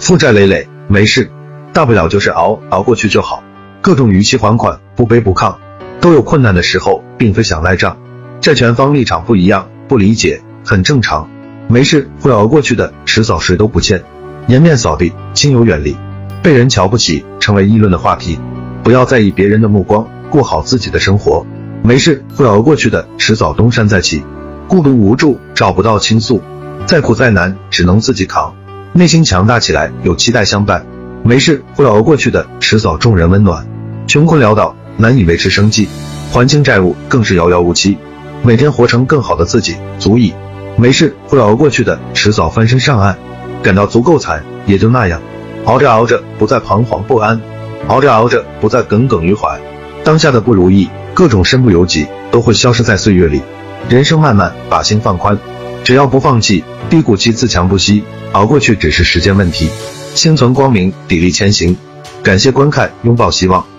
负债累累，没事，大不了就是熬熬过去就好。各种逾期还款，不卑不亢，都有困难的时候，并非想赖账。债权方立场不一样，不理解很正常。没事，会熬过去的，迟早谁都不欠。颜面扫地，亲友远离，被人瞧不起，成为议论的话题。不要在意别人的目光，过好自己的生活。没事，会熬过去的，迟早东山再起。孤独无助，找不到倾诉，再苦再难，只能自己扛。内心强大起来，有期待相伴。没事，会熬过去的，迟早众人温暖。穷困潦倒，难以维持生计，还清债务更是遥遥无期。每天活成更好的自己，足矣。没事，会熬过去的，迟早翻身上岸。感到足够惨，也就那样。熬着熬着，不再彷徨不安；熬着熬着，不再耿耿于怀。当下的不如意，各种身不由己，都会消失在岁月里。人生漫漫，把心放宽，只要不放弃，低谷期自强不息，熬过去只是时间问题。心存光明，砥砺前行。感谢观看，拥抱希望。